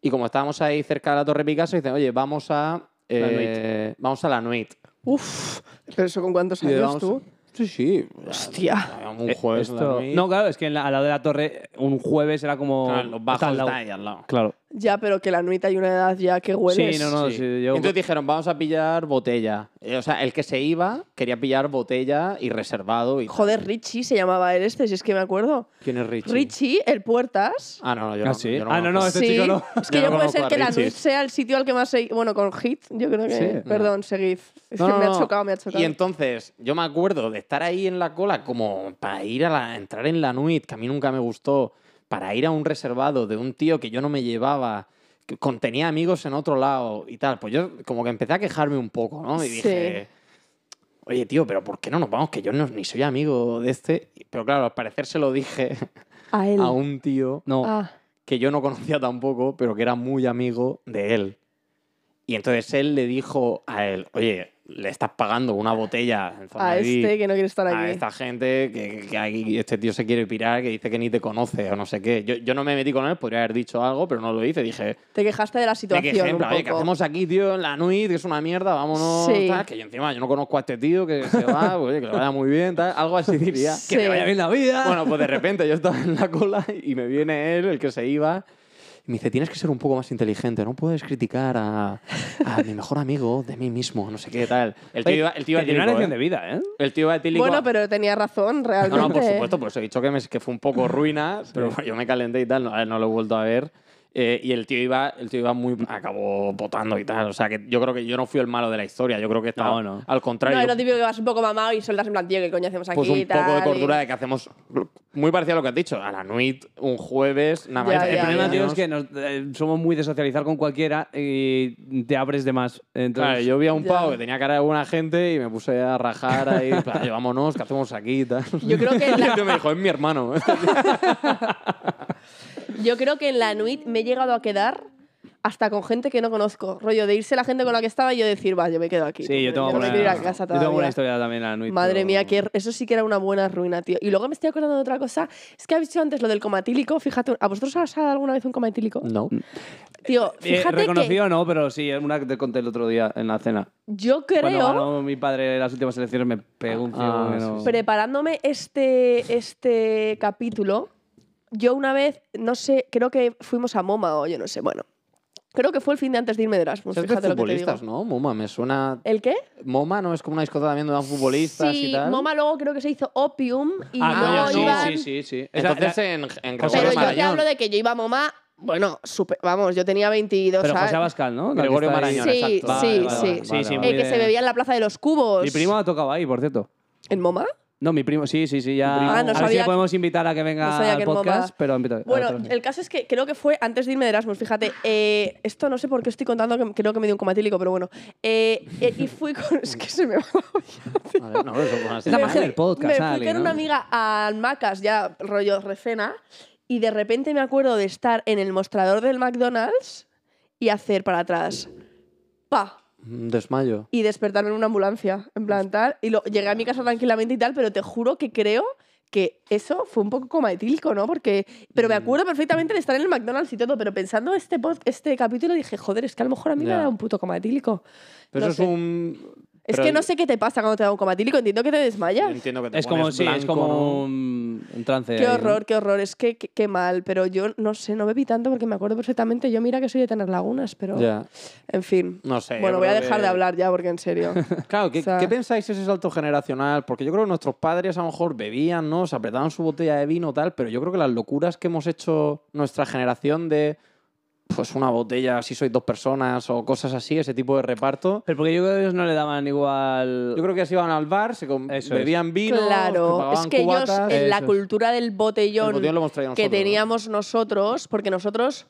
y como estábamos ahí cerca de la Torre Picasso, dicen, oye, vamos a... eh, vamos a la Nuit. Uf. ¿Pero eso con cuántos años vamos- tú? Sí, sí. Hostia. Un jueves esto-. No, claro, es que en la- al lado de la torre, un jueves era como. Claro, los está bajos están ahí al lado. Claro. Ya, pero que la nuita hay una edad ya que hueles. Sí, no, no, Sí. sí, yo- Entonces dijeron, vamos a pillar botella. Eh, O sea, el que se iba quería pillar botella y reservado. Y tal. Joder, Richie se llamaba él este, si es que me acuerdo. ¿Quién es Richie? Richie, el Puertas. Ah, no, no, yo Ah, no. sí. yo Ah, no, no, conozco. este sí, chico no. es que Yo yo no puede conozco ser a que la. Nuit sea el sitio al que más se... Bueno, con Hit, yo creo que... Sí. Perdón, seguid. Es No, que no, me ha no. chocado, me ha chocado. Y entonces, yo me acuerdo de estar ahí en la cola como para ir a la, entrar en la nuit, que a mí nunca me gustó, para ir a un reservado de un tío que yo no me llevaba, que con- tenía amigos en otro lado y tal. Pues yo como que empecé a quejarme un poco, ¿no? Y Sí. dije, oye, tío, pero ¿por qué no nos vamos? Que yo no, ni soy amigo de este. Pero claro, al parecer se lo dije A él. a un tío No. Ah, que yo no conocía tampoco, pero que era muy amigo de él. Y entonces él le dijo a él, oye, le estás pagando una botella en a este que no quiere estar a aquí. esta gente que, que aquí este tío se quiere pirar, que dice que ni te conoce o no sé qué. Yo, yo no me metí con él, podría haber dicho algo, pero no lo hice. Dije, Te quejaste de la me situación quejé, un plan, oye, ¿qué hacemos aquí, tío, en la NUIT, que es una mierda, vámonos, Sí. tal, que yo encima yo no conozco a este tío, que se va, pues, oye, que le vaya muy bien, tal, algo así diría. Sí. Que me vaya bien la vida. Bueno, pues de repente yo estaba en la cola y me viene él, el que se iba, y me dice, tienes que ser un poco más inteligente, no puedes criticar a, a mi mejor amigo de mí mismo, no sé qué tal. El tío iba, el tío iba una lección ¿eh? de vida, ¿eh? El tío iba etílico. Bueno, pero tenía razón, realmente. No, no, por supuesto, pues he dicho que, me- que fue un poco ruina, pero yo me calenté y tal, no, no lo he vuelto a ver. Eh, y el tío iba, el tío iba muy. acabó votando y tal. O sea, que yo creo que yo no fui el malo de la historia. Yo creo que estaba. No, no. Al contrario. No, es lo típico que vas un poco mamado y sueltas en plan, tío, ¿qué coño hacemos aquí? pues un y poco de tal, y- cordura de que hacemos. Muy parecido a lo que has dicho. A la NUIT, un jueves, nada Ya, más. el ya, problema, ya. tío, es que nos- eh, somos muy de socializar con cualquiera y te abres de más. Entonces, Claro, yo vi a un Ya. pavo que tenía cara de buena gente y me puse a rajar ahí, en plan, "Oye, vámonos, ¿qué hacemos aquí? y tal. Yo creo que Y la- el tío me dijo, es mi hermano. Yo creo que en la Nuit me he llegado a quedar hasta con gente que no conozco. Rollo de irse la gente con la que estaba y yo decir, va, yo me quedo aquí. sí, yo tengo, quiero ir a casa yo tengo buena historia también en la Nuit, Madre pero- mía, que eso sí que era una buena ruina, tío. Y luego me estoy acordando de otra cosa. Es que habéis dicho antes lo del coma etílico. Fíjate, ¿a vosotros os ha dado alguna vez un coma etílico? No. Tío, Eh, fíjate reconocido no, pero sí, es una que te conté el otro día en la cena. que yo Cuando creo, ganó mi padre las últimas elecciones me pegó un ciego Ah, que sí, no- preparándome este, este capítulo, yo una vez, no sé, creo que fuimos a MoMA o yo no sé, bueno. Creo que fue el fin de antes de irme de Erasmus, Es de fíjate lo que te digo. futbolistas, ¿no? Moma, me suena. ¿El qué? MoMA no es como una discoteca también donde dan futbolistas sí, y tal. MoMA luego creo que se hizo Opium y Ah, sí, iban... sí, sí, sí. Entonces en, en José Pero Gregorio yo te Marañón. hablo de que yo iba a MoMA, bueno, súper- vamos, yo tenía 22 pero José años. Abascal, ¿no? Gregorio. Marañón, Sí, exacto. sí, Vale, vale, sí. vale. Sí, sí, Vale, muy Eh, que se bebía en la Plaza de los Cubos. Mi primo ha tocado ahí, por cierto. ¿En MoMA? No, mi primo, sí, sí, sí, ya. Ah, no a ver si sabía le podemos invitar a que venga no sabía al que podcast, pero a Bueno, sí. el caso es que creo que fue antes de irme de Erasmus, fíjate. eh, esto no sé por qué estoy contando, que creo que me dio un coma etílico, pero bueno. Eh, eh, y fui con... Es que se me va la olla. Vale, no, eso, La magia del podcast, me fui Ali, con ¿no? una amiga al Macas, ya rollo recena, y de repente me acuerdo de estar en el mostrador del McDonald's y hacer para atrás. ¡Pa! Un desmayo. Y despertarme en una ambulancia, en plan tal. Y lo, llegué a mi casa tranquilamente y tal, pero te juro que creo que eso fue un poco como etílico, ¿no? Porque, pero Mm. me acuerdo perfectamente de estar en el McDonald's y todo, pero pensando este, pod- este capítulo dije, joder, es que a lo mejor a mí me Ya. da un puto coma etílico. Pero No eso sé. es un. Es pero que no sé qué te pasa cuando te da un coma etílico, entiendo que te desmayas. Entiendo que te Es como, pones sí, es blanco, como un, un trance. Qué ahí, ¿no? horror, qué horror. Es que qué, qué mal, pero yo no sé, no bebí tanto porque me acuerdo perfectamente. Yo mira que soy de tener lagunas, pero Ya. en fin. No sé. bueno, yo voy a creo dejar que- de hablar ya porque en serio. Claro, ¿qué, O sea- qué pensáis ese salto generacional? Porque yo creo que nuestros padres a lo mejor bebían, ¿no? Se apretaban su botella de vino tal, pero yo creo que las locuras que hemos hecho nuestra generación de pues una botella si sois dos personas o cosas así, ese tipo de reparto. Pero porque yo creo que ellos no le daban igual. Yo creo que se iban al bar, se Eso bebían vino, claro, es que ellos en la es. cultura del botellón, que teníamos nosotros, porque nosotros,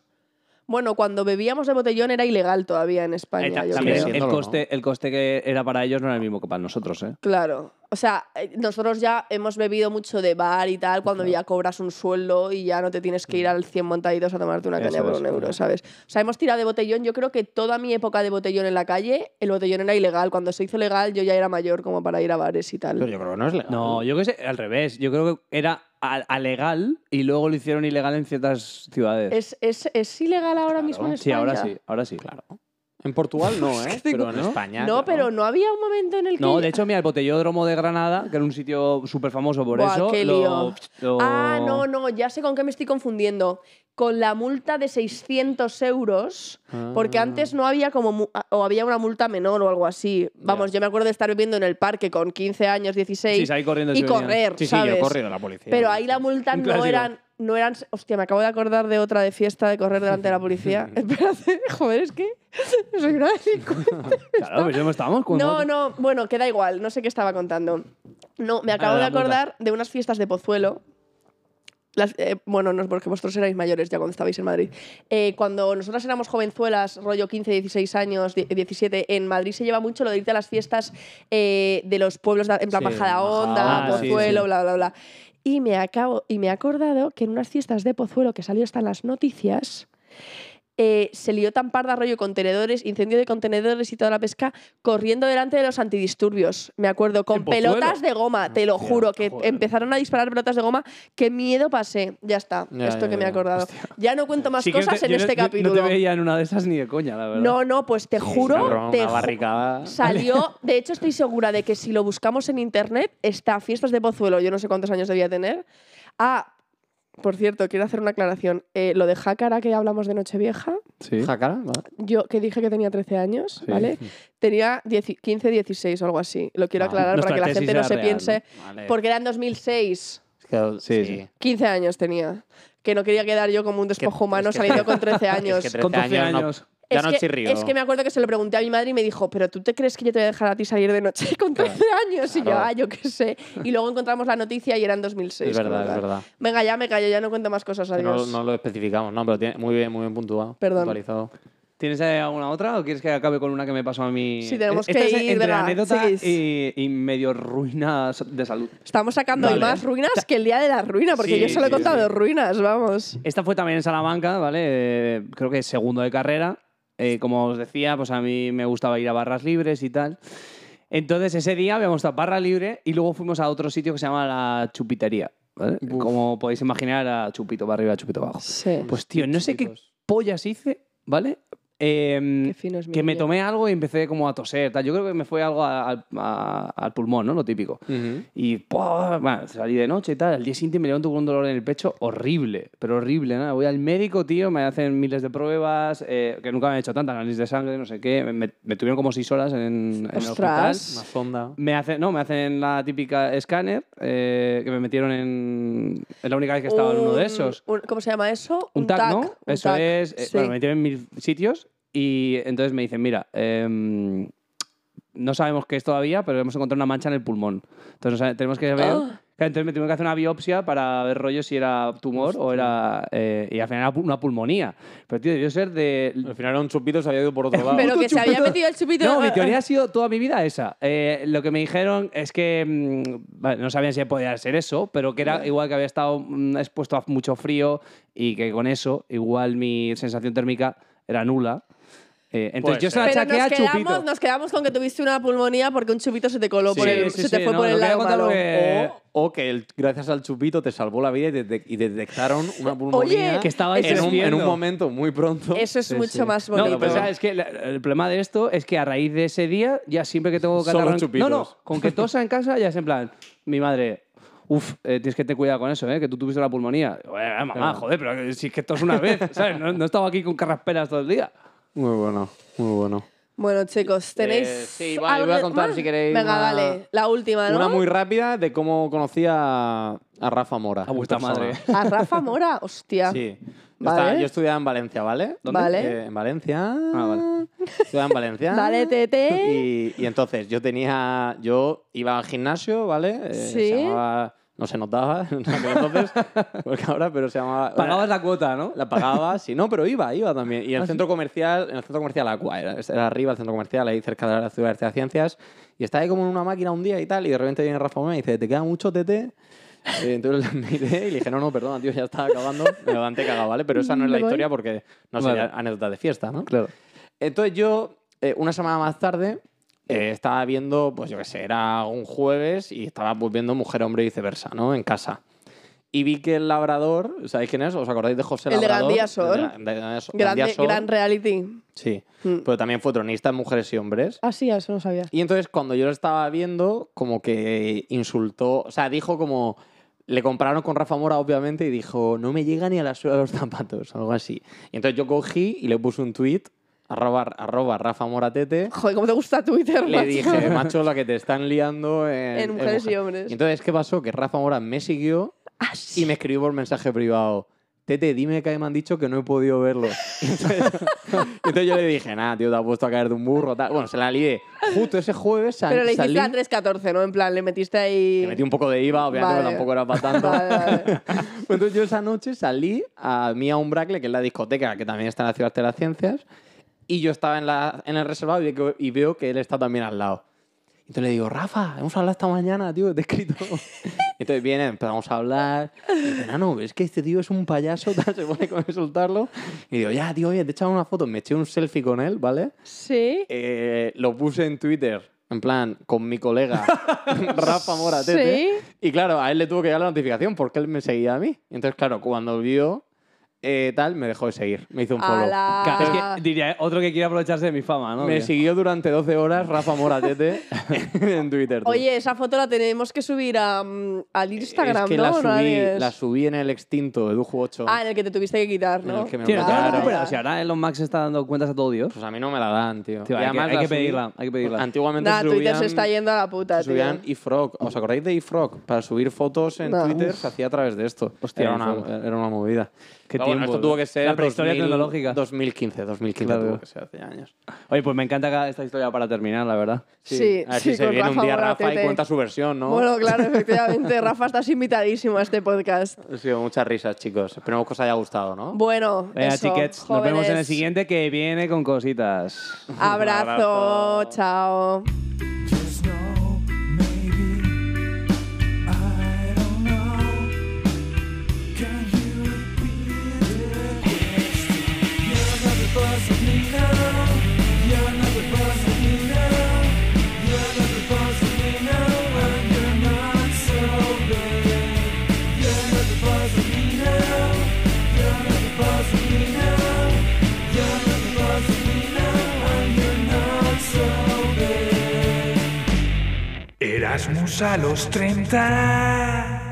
bueno, cuando bebíamos de botellón era ilegal todavía en España. Eh, yo creo. el coste, el coste que era para ellos no era el mismo que para nosotros, ¿eh? Claro. O sea, eh, nosotros ya hemos bebido mucho de bar y tal, cuando ya cobras un sueldo y ya no te tienes que ir al 100 montaditos a tomarte una caña por es, un euro. ¿sabes? O sea, hemos tirado de botellón. Yo creo que toda mi época de botellón en la calle, el botellón era ilegal. Cuando se hizo legal, yo ya era mayor como para ir a bares y tal. Pero yo creo que no es legal. No, yo que sé, al revés. Yo creo que era a, a legal y luego lo hicieron ilegal en ciertas ciudades. ¿Es, es, es ilegal ahora Claro. mismo en España? sí, ahora sí, ahora sí. Claro. En Portugal no, ¿eh? Pero en. España. No, pero no había un momento en el que... No, de hecho, mira, el botellódromo de Granada, que era un sitio súper famoso por Buah, eso. qué lío. lo- Ah, no, no, ya sé con qué me estoy confundiendo. Con la multa de 600 euros, porque Ah. antes no había como, o había una multa menor o algo así. Vamos, yo me acuerdo de estar bebiendo en el parque con 15 años, 16 Sí, corriendo y correr, Sí, sí, ¿sabes? yo he corrido la policía. Pero ahí la multa no eran, no eran... Hostia, me acabo de acordar de otra de fiesta de correr delante de la policía. Espérate, joder, es que soy una delincuente. Claro, pues ya estábamos con. No, no, bueno, queda igual, no sé qué estaba contando. No, me acabo Ah, de acordar de unas fiestas de Pozuelo las- eh, bueno, no es porque vosotros erais mayores ya cuando estabais en Madrid. Eh, cuando nosotras éramos jovenzuelas, rollo 15, 16 años, die- 17, en Madrid se lleva mucho lo de irte a las fiestas eh, de los pueblos, en plan Sí, Majada, sí, Pozuelo, sí. bla, bla, bla. Y me, acabo, y me he acordado que en unas fiestas de Pozuelo que salió hasta las noticias, eh, se lió tan parda rollo contenedores, incendio de contenedores y toda la pesca, corriendo delante de los antidisturbios. Me acuerdo, con pelotas de goma, te lo Hostia, juro, que joder. empezaron a disparar pelotas de goma. Qué miedo pasé. Ya está, Ya, esto ya, que me he acordado. Ya no cuento más Sí cosas te- en este no- capítulo. No te veía en una de esas ni de coña, la verdad. No, no, pues te juro, te ju-. Salió, de hecho estoy segura de que si lo buscamos en internet, está Fiestas de Pozuelo, yo no sé cuántos años debía tener. Ah, por cierto, quiero hacer una aclaración. Eh, lo de Jácara que hablamos de Nochevieja, Sí. Jácara, ¿vale? yo que dije que tenía 13 años, Sí. ¿vale? Tenía 10 15, 16 o algo así. Lo quiero Ah, aclarar para que la gente no se real, piense, Vale. porque era en 2006. Es que- Sí, sí. 15 años tenía. Que no quería quedar yo como un despojo es humano que- saliendo con 13 años. Es que Con 13 12 años, no- años. Ya es, no que, chirrío. es que me acuerdo que se lo pregunté a mi madre y me dijo, pero ¿tú te crees que yo te voy a dejar a ti salir de noche con 13 años? Y yo, ah, yo qué sé. Y luego encontramos la noticia y era en 2006. Es verdad, es verdad. Venga, ya me callo, ya no cuento más cosas, No, no lo especificamos, no, pero tiene muy bien, muy bien puntuado. Perdón. puntualizado. ¿Tienes alguna otra o quieres que acabe con una que me pasó a mí? Sí, tenemos Esta que es ir, entre venga, anécdota y, y medio ruina de salud. Estamos sacando Vale. más ruinas que el día de la ruina, porque Sí, yo solo he sí, contado sí. ruinas, vamos. Esta fue también en Salamanca, ¿vale? Eh, creo que segundo de carrera. Eh, como os decía, pues a mí me gustaba ir a barras libres y tal. Entonces ese día habíamos estado barra libre y luego fuimos a otro sitio que se llama la chupitería. ¿vale? Como podéis imaginar, era chupito para arriba, chupito abajo. Sí. Pues tío, no sé qué pollas hice, ¿vale? Qué fino es mi que me tomé algo y empecé como a toser. Tal. Yo creo que me fue algo a- al- a- al pulmón, ¿no? Lo típico. Ujú. Y ¡pua! bueno, salí de noche y tal. Al día siguiente me levanto con un dolor en el pecho horrible, pero horrible. ¿no? Voy al médico, tío, me hacen miles de pruebas, eh, que nunca me han hecho tantas, análisis de sangre, no sé qué. Me, me tuvieron como seis horas en, en el hospital. Una sonda. Me hacen, no, me hacen la típica escáner, eh, que me metieron en... Es la única vez que estaba en uno de Un- esos. un- ¿Cómo se llama eso? Un, TAC, ¿no? un Eso TAC, es. eh, sí. Bueno, me metieron en mil sitios y entonces me dicen, mira, em, no sabemos qué es todavía, pero hemos encontrado una mancha en el pulmón. Entonces tenemos que ver... Claro, Entonces me tuvieron que hacer una biopsia para ver rollo si era tumor o era... eh, y al final era una pulmonía. Pero, tío, debió ser de... Al final era un chupito, se había ido por otro lado. Pero que se había chupito. metido el chupito. No, mi teoría ha sido toda mi vida esa. Eh, lo que me dijeron es que mm, vale, no sabían si podía ser eso, pero que era igual que había estado mm, expuesto a mucho frío y que con eso igual mi sensación térmica era nula. Eh, entonces Puede yo se la Pero achaqué nos a Chupito. quedamos, nos quedamos con que tuviste una pulmonía porque un chupito se te coló por Sí, el, sí, se sí, te fue no, por lo el lado contar malo. O, o que el- gracias al chupito te salvó la vida y, detec- y detectaron una pulmonía Que estabais en, un, en viendo. un momento muy pronto. Eso es Sí, mucho sí. más No, bonito. es que la- el problema de esto es que a raíz de ese día, ya siempre que tengo Solo catarro... en- chupitos. No, no, con que tosa en casa ya es en plan, mi madre... Uf, eh, tienes que tener cuidado con eso, ¿eh? Que tú tuviste la pulmonía. Bueno, mamá, Claro. joder, pero si es que esto es una vez, ¿sabes? No, no he estado aquí con carrasperas todo el día. Muy bueno, muy bueno. Bueno, chicos, ¿tenéis. Eh, sí, vale, algo voy a contar más? si queréis Venga, una- dale. La última, ¿no? Una muy rápida de cómo conocí a, a Rafa Mora. A vuestra madre. A Rafa Mora, hostia. Sí. Yo, Vale. estaba- yo estudiaba en Valencia, ¿vale? ¿Dónde? Vale. Eh, en Valencia. Ah, vale. Estudiaba en Valencia. Dale, tete. Y, y entonces yo tenía. Yo iba al gimnasio, ¿vale? Eh, Sí. Se llamaba. No se en aquel entonces, porque ahora, pero se llamaba. Pagabas la cuota, ¿no? La pagaba, sí, no, pero iba, iba también. Y el centro comercial, en el centro comercial Aqua, era, era arriba el centro comercial, ahí cerca de la ciudad de ciencias. Y estaba ahí como en una máquina un día y tal, y de repente viene Rafa Mora y dice, ¿te queda mucho tete? Entonces le miré y le dije, no, no, perdona, tío, ya estaba acabando. Me levanté cagado, ¿vale? Pero esa no es la historia porque no sería Vale. anécdota de fiesta, ¿no? Claro. Entonces yo, eh, una semana más tarde, eh, estaba viendo, pues yo qué sé, era un jueves y estaba pues, viendo Mujer, Hombre y viceversa, ¿no? En casa. Y vi que el labrador, ¿sabéis quién es? ¿Os acordáis de José El de Labrador? Gandía Sor. El de- de- de- Grande, Gandía gran reality. Sí, Mm. pero también fue tronista en Mujeres y Hombres. Ah, sí, eso no sabía. Y entonces cuando yo lo estaba viendo, como que insultó, o sea, dijo como... Le compraron con Rafa Mora, obviamente, y dijo, no me llega ni a la suela de los zapatos, algo así. Y entonces yo cogí y le puse un tweet, arroba, arroba Rafa Mora Tete, Joder, ¿cómo te gusta Twitter, le macho? dije, macho, la que te están liando en, En mujeres y mujer". hombres. Y entonces, ¿qué pasó? Que Rafa Mora me siguió Ah, sí. y me escribió por mensaje privado. Tete, dime que me han dicho que no he podido verlo. Y entonces, y entonces yo le dije, nada, tío, te has puesto a caer de un burro. Tal. Bueno, se la lié. Justo ese jueves sal- Pero le hiciste salí, a 3.14, ¿no? En plan, le metiste ahí... le metí un poco de IVA, obviamente, Vale. tampoco era para tanto. Vale, vale. Entonces yo esa noche salí a Mía Umbracle, que es la discoteca que también está en la Ciudad de las Ciencias, y yo estaba en, la, en el reservado y, que- y veo que él está también al lado. Entonces le digo, Rafa, hemos hablado esta mañana, tío, te he escrito. Entonces viene, empezamos a hablar. Y dice, no, es que este tío es un payaso, tal, se pone con insultarlo. Y digo, ya, tío, oye, te he echado una foto. Me eché un selfie con él, ¿vale? Sí. Eh, lo puse en Twitter, en plan, con mi colega Rafa Moratete. Sí. Y claro, a él le tuvo que llegar la notificación porque él me seguía a mí. Entonces, claro, cuando vio eh, tal, me dejó de seguir. Me hizo un follow. Ala. Claro, es que diría, eh, otro que quiere aprovecharse de mi fama, ¿no? Me siguió durante 12 horas Rafa Moratete en Twitter. tú. Oye, esa foto la tenemos que subir a, mm, al Instagram, es que ¿no? la ¿No subí, la subí en el extinto Edu 8. Ah, en el que te tuviste que quitar, En ¿no? el que me Tío, no te recuperado. Si ahora Elon Musk está dando cuentas a todo Dios. Pues a mí no me la dan, tío. Tío, hay que- hay la que subí- pedirla, hay que pedirla. Antiguamente Nah, se Twitter subían, se está yendo a la puta, se subían tío. eFrog. ¿Os acordáis de eFrog? Para subir fotos en Nah, Twitter uf. se hacía a través de esto. Hostia, era, una, eFrog. era una movida. Qué Pero bueno, tiempo, esto tuvo que ser la prehistoria 2000 tecnológica. 2015, 2015 Claro. tuvo que ser hace años. Oye, pues me encanta esta historia para terminar, la verdad. Sí, A ver sí, si se viene un día Rafa y cuenta su versión, ¿no? Bueno, claro, efectivamente. Rafa, estás invitadísimo a este podcast. Ha sido muchas risas, chicos. Esperemos que os haya gustado, ¿no? Bueno, Venga, eso, chiquets, nos vemos en el siguiente que viene con cositas. Abrazo, abrazo. chao. Erasmus a los 30.